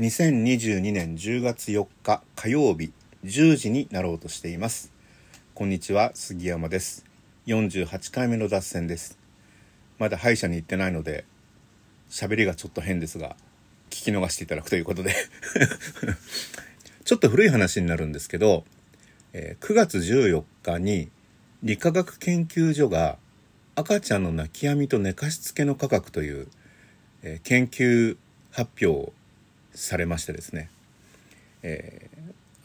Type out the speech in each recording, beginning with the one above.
2022年10月4日火曜日10時になろうとしています。こんにちは杉山です。48回目の脱線です。まだ歯医者に行ってないので喋りがちょっと変ですが聞き逃していただくということで。ちょっと古い話になるんですけど、え9月14日に理化学研究所が赤ちゃんの泣き止みと寝かしつけの科学という、え研究発表をされましてですね、えー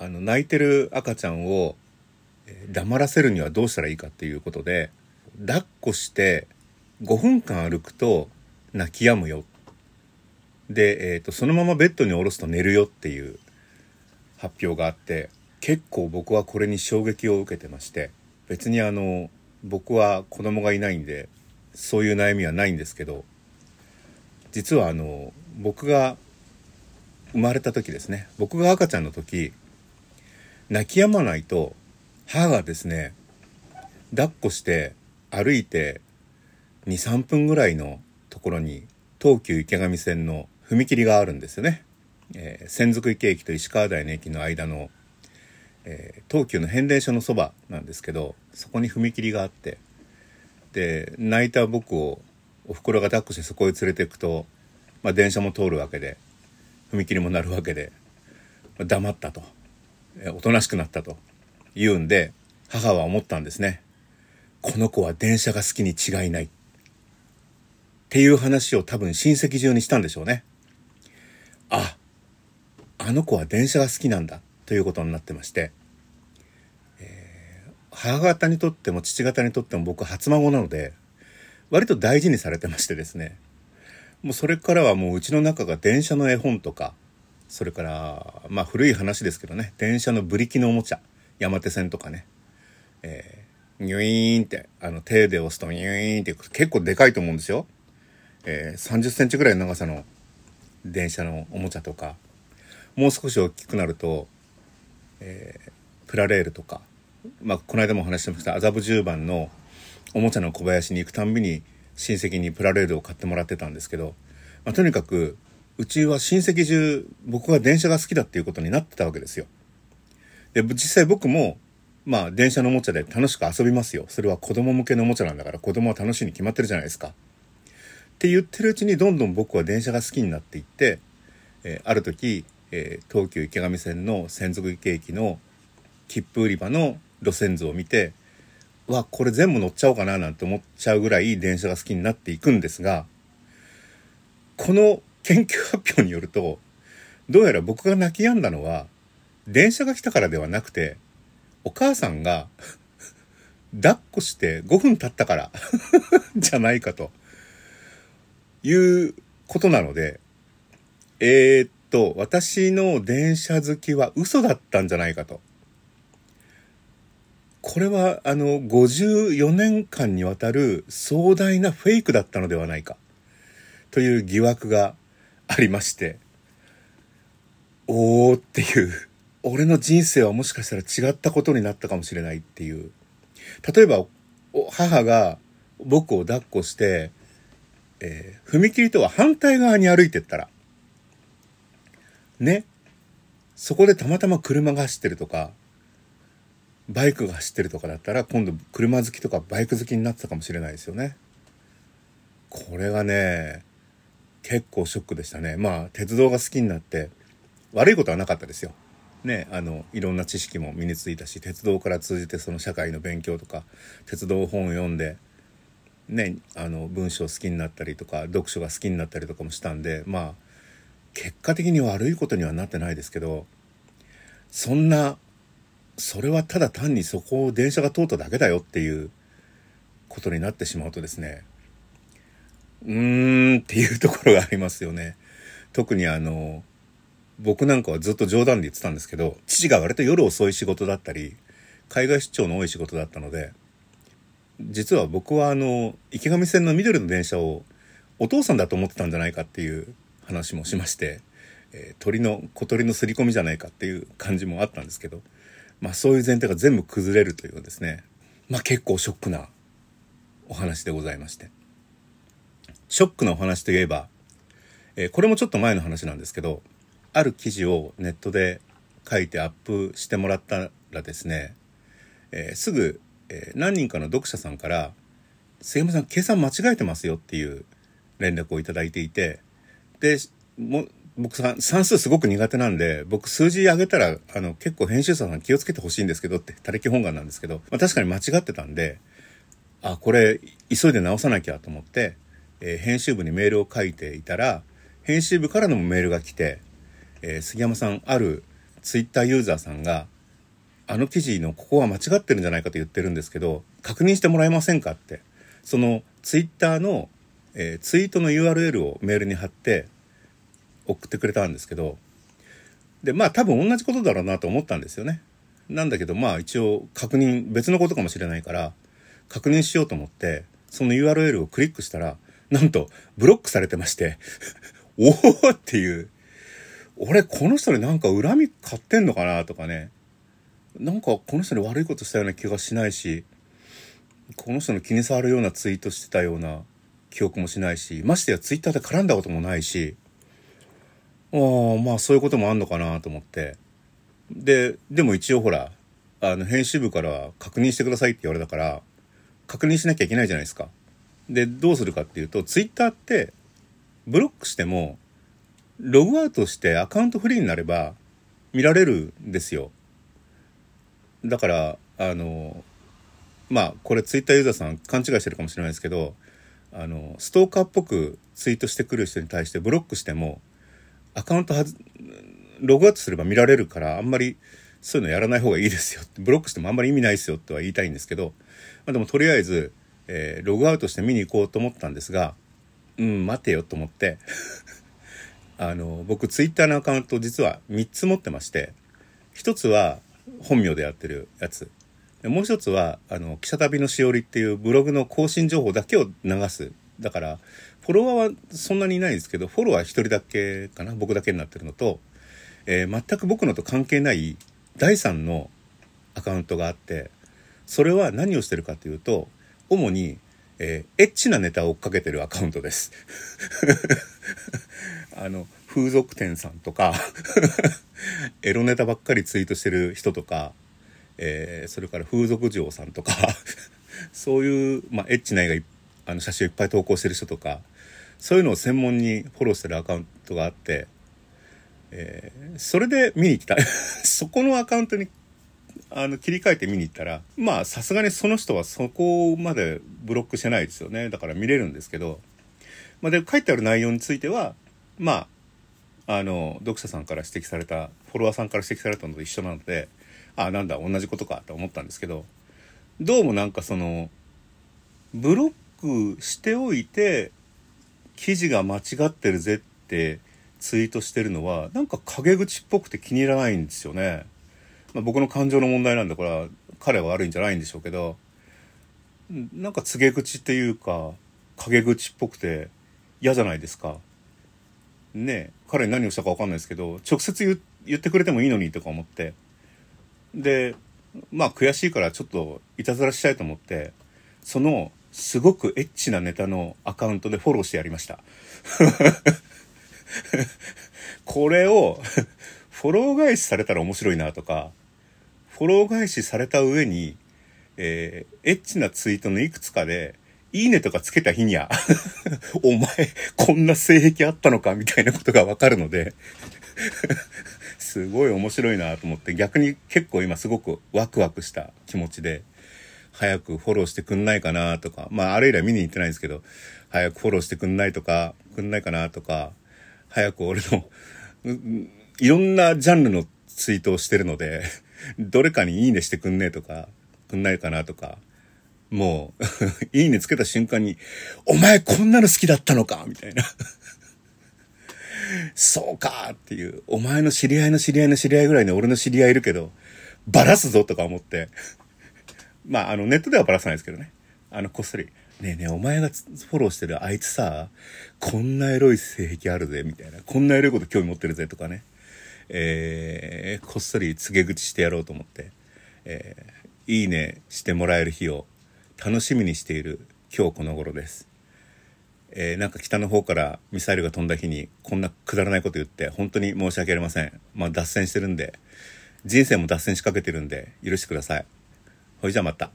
あの泣いてる赤ちゃんを黙らせるにはどうしたらいいかっていうことで抱っこして5分間歩くと泣き止むよ。で、えーとそのままベッドに下ろすと寝るよっていう発表があって結構僕はこれに衝撃を受けてまして別にあの僕は子供がいないんでそういう悩みはないんですけど実はあの僕が生まれた時ですね。僕が赤ちゃんの時泣き止まないと母がですね抱っこして歩いて23分ぐらいのところに東急池上線の踏切があるんですよね、えー千束池駅と石川台の駅の間の、えー東急の変電所のそばなんですけどそこに踏切があってで泣いた僕をおふくろが抱っこしてそこへ連れて行くと、まあ、電車も通るわけで踏切も鳴るわけで、黙ったと。おとなしくなったと。言うんで母は思ったんですね。この子は電車が好きに違いない。っていう話を多分親戚中にしたんでしょうね。ああの子は電車が好きなんだ。ということになってまして、えー母方にとっても父方にとっても僕初孫なので割と大事にされてましてですね。もうそれからはもううちの中が電車の絵本とかそれからまあ古い話ですけどね。電車のブリキのおもちゃ。山手線とかね。えーニュイーンってあの手で押すとニュイーンって結構でかいと思うんですよ、えー30センチぐらいの長さの電車のおもちゃとか。もう少し大きくなると、えープラレールとか、まあ、この間もお話ししました麻布十番のおもちゃの小林に行くたんびに親戚にプラレールを買ってもらってたんですけど、まあ、とにかくうちは親戚中僕が電車が好きだっていうことになってたわけですよ。で実際僕もまあ電車のおもちゃで楽しく遊びますよそれは子供向けのおもちゃなんだから子供は楽しいに決まってるじゃないですか。って言ってるうちにどんどん僕は電車が好きになっていって、えーある時、えー東急池上線の千束池駅の切符売り場の路線図を見てわこれ全部乗っちゃおうかななんて思っちゃうぐらい電車が好きになっていくんですがこの研究発表によるとどうやら僕が泣き止んだのは電車が来たからではなくてお母さんが抱っこして5分経ったから じゃないかということなのでえーっと私の電車好きは嘘だったんじゃないかと。これはあの54年間にわたる壮大なフェイクだったのではないかという疑惑がありましておーっていう俺の人生はもしかしたら違ったことになったかもしれないっていう。例えば母が僕を抱っこして、えー踏切とは反対側に歩いてったらねそこでたまたま車が走ってるとかバイクが走ってるとかだったら今度車好きとかバイク好きになってたかもしれないですよね。これがね結構ショックでしたね。まあ鉄道が好きになって悪いことはなかったですよ。ねあのいろんな知識も身についたし鉄道から通じてその社会の勉強とか鉄道本を読んでねあの文章好きになったりとか読書が好きになったりとかもしたんでまあ結果的に悪いことにはなってないですけどそんなそれはただ単にそこを電車が通っただけだよっていうことになってしまうとですねうーんっていうところがありますよね。特にあの僕なんかはずっと冗談で言ってたんですけど父が割と夜遅い仕事だったり海外出張の多い仕事だったので実は僕はあの池上線の緑の電車をお父さんだと思ってたんじゃないかっていう話もしまして、えー鳥の小鳥の刷り込みじゃないかっていう感じもあったんですけどまあそういう前提が全部崩れるというですね。まあ結構ショックなお話でございまして。ショックなお話といえば、えーこれもちょっと前の話なんですけどある記事をネットで書いてアップしてもらったらですね、えー、すぐ、えー、何人かの読者さんから「杉山さん計算間違えてますよ」っていう連絡をいただいていてでも僕算数すごく苦手なんで僕数字上げたらあの結構編集者さん気をつけてほしいんですけどって他力本願なんですけど、まあ、確かに間違ってたんであこれ急いで直さなきゃと思って、えー、編集部にメールを書いていたら編集部からのメールが来て、えー、杉山さんあるツイッターユーザーさんがあの記事のここは間違ってるんじゃないかと言ってるんですけど確認してもらえませんかってそのツイッターの、えー、ツイートの URL をメールに貼って送ってくれたんですけどでまあ多分同じことだろうなと思ったんですよね。なんだけどまあ一応確認別のことかもしれないから確認しようと思ってその URL をクリックしたらなんとブロックされてまして おおっていう俺この人になんか恨み買ってんのかなとかねなんかこの人に悪いことしたような気がしないしこの人の気に障るようなツイートしてたような記憶もしないしましてやツイッターで絡んだこともないしあまあそういうこともあんのかなと思ってででも一応ほらあの編集部からは確認してくださいって言われたから確認しなきゃいけないじゃないですか。でどうするかっていうとツイッターってブロックしてもログアウトしてアカウントフリーになれば見られるんですよ。だから、あの、まあ、これツイッターユーザーさん勘違いしてるかもしれないですけど、あの、ストーカーっぽくツイートしてくる人に対してブロックしても、アカウントはず、ログアウトすれば見られるから、あんまりそういうのやらない方がいいですよ、ブロックしてもあんまり意味ないですよとは言いたいんですけど、まあ、でもとりあえず、えー、ログアウトして見に行こうと思ったんですが、うん、待てよと思って あの、僕ツイッターのアカウント実は3つ持ってまして、1つは本名でやってるやつ。もう一つは、あの、記者旅のしおりっていうブログの更新情報だけを流す。だから、フォロワーはそんなにいないんですけど、フォロワー1人だけかな僕だけになってるのと、えー、全く僕のと関係ない第3のアカウントがあって、それは何をしてるかというと、主に、えー、エッチなネタを追っかけてるアカウントです。あの、風俗店さんとか エロネタばっかりツイートしてる人とか、えー、それから風俗嬢さんとか そういう、まあ、エッチな絵があの写真をいっぱい投稿してる人とか、そういうのを専門にフォローしてるアカウントがあって、えー、それで見に来た。そこのアカウントにあの切り替えて見に行ったらまあさすがにその人はそこまでブロックしてないですよねだから見れるんですけど、まあ、で書いてある内容についてはまあ、あの、読者さんから指摘された、フォロワーさんから指摘されたのと一緒なので、あ、なんだ、同じことかと思ったんですけど、どうもなんかその、ブロックしておいて、記事が間違ってるぜってツイートしてるのは、なんか陰口っぽくて気に入らないんですよね。まあ、僕の感情の問題なんで、これは彼は悪いんじゃないんでしょうけど、なんか告げ口っていうか、陰口っぽくて嫌じゃないですか。ね彼に何をしたか分かんないですけど直接言ってくれてもいいのにとか思ってでまあ悔しいからちょっといたずらしたいと思ってそのすごくエッチなネタのアカウントでフォローしてやりました。これをフォロー返しされたら面白いなとかフォロー返しされた上に、えー、エッチなツイートのいくつかでいいねとかつけた日には お前、こんな性癖あったのか？みたいなことがわかるので すごい面白いなと思って、逆に結構今すごくワクワクした気持ちで、早くフォローしてくんないかなとか、まああれ以来見に行ってないんですけど、早くフォローしてくんないとか、くんないかなとか、早く俺の、いろんなジャンルのツイートをしてるので、どれかにいいねしてくんねえとか、くんないかなとか、もう いいねつけた瞬間に、お前こんなの好きだったのかみたいな。そうかっていう、お前の知り合いの知り合いの知り合いぐらいに俺の知り合いいるけど、バラすぞとか思って。まあ、あの、ネットではバラさないですけどね。あの、こっそり、ねえねえ、お前がフォローしてるあいつさ、こんなエロい性癖あるぜ、みたいな。こんなエロいこと興味持ってるぜ、とかね。えー、こっそり告げ口してやろうと思って、えー、いいねしてもらえる日を楽しみにしている今日この頃です。えー、なんか北の方からミサイルが飛んだ日にこんなくだらないこと言って本当に申し訳ありません。まあ脱線してるんで、人生も脱線しかけてるんで許してください。ほいじゃまた。